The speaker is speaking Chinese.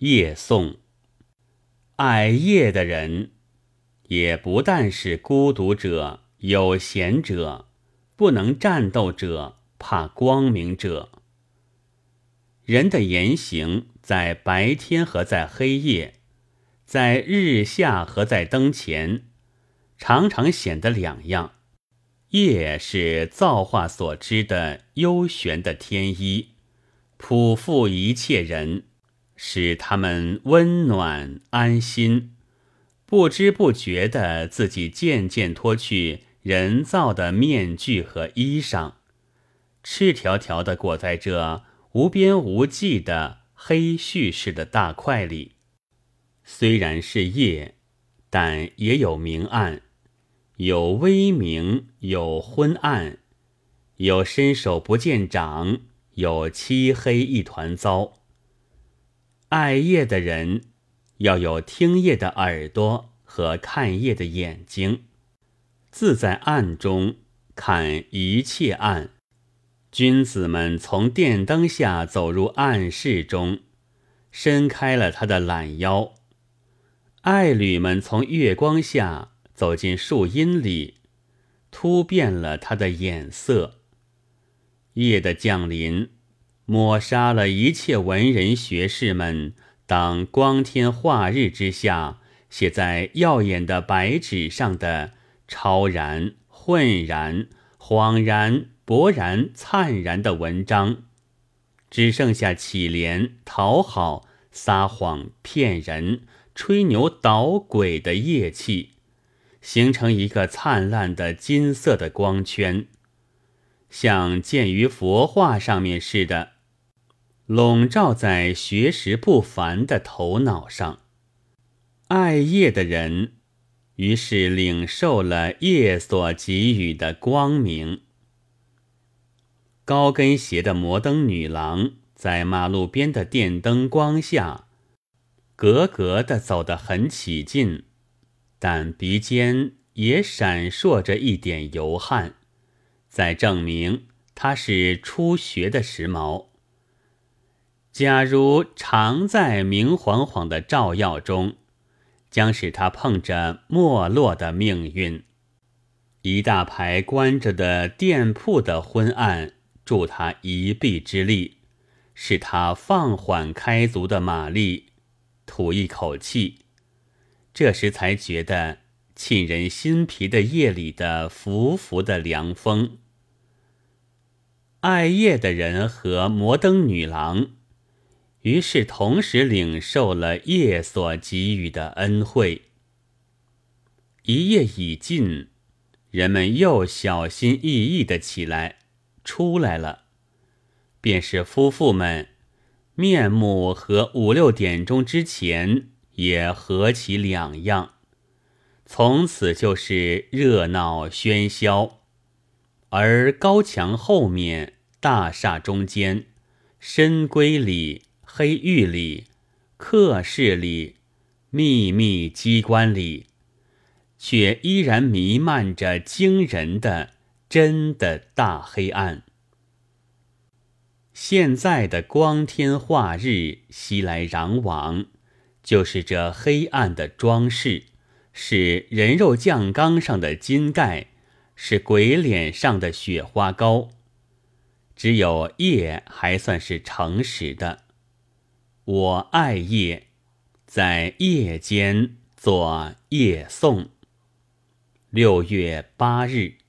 夜颂，爱夜的人，也不但是孤独者、有闲者、不能战斗者、怕光明者。人的言行，在白天和在黑夜，在日下和在灯前，常常显得两样。夜是造化所知的幽玄的天衣，普覆一切人。使他们温暖安心，不知不觉的自己渐渐脱去人造的面具和衣裳，赤条条的裹在这无边无际的黑絮似的大块里。虽然是夜，但也有明暗，有微明，有昏暗，有伸手不见掌，有漆黑一团糟。爱夜的人，要有听夜的耳朵和看夜的眼睛，自在暗中看一切暗。君子们从电灯下走入暗室中，伸开了他的懒腰；爱侣们从月光下走进树荫里，突变了他的眼色。夜的降临。抹杀了一切文人学士们当光天化日之下写在耀眼的白纸上的超然、混然、恍然、勃然、灿然的文章，只剩下乞怜、讨好、撒谎、骗人、吹牛捣鬼的业气，形成一个灿烂的金色的光圈，像建于佛画上面似的。笼罩在学识不凡的头脑上，爱夜的人，于是领受了夜所给予的光明。高跟鞋的摩登女郎在马路边的电灯光下，格格的走得很起劲，但鼻尖也闪烁着一点油汗，在证明她是初学的时髦。假如常在明晃晃的照耀中，将使他碰着没落的命运。一大排关着的店铺的昏暗，助他一臂之力，使他放缓开足的马力，吐一口气。这时才觉得沁人心脾的夜里的拂拂的凉风。爱夜的人和摩登女郎。于是，同时领受了夜所给予的恩惠。一夜已尽，人们又小心翼翼的起来，出来了。便是夫妇们，面目和五六点钟之前也何其两样。从此就是热闹喧嚣，而高墙后面、大厦中间、深闺里。黑狱里、客室里、秘密机关里，却依然弥漫着惊人的真的大黑暗。现在的光天化日熙来攘往，就是这黑暗的装饰，是人肉酱缸上的金盖，是鬼脸上的雪花膏。只有夜还算是诚实的。我爱夜，在夜间做夜颂。六月八日。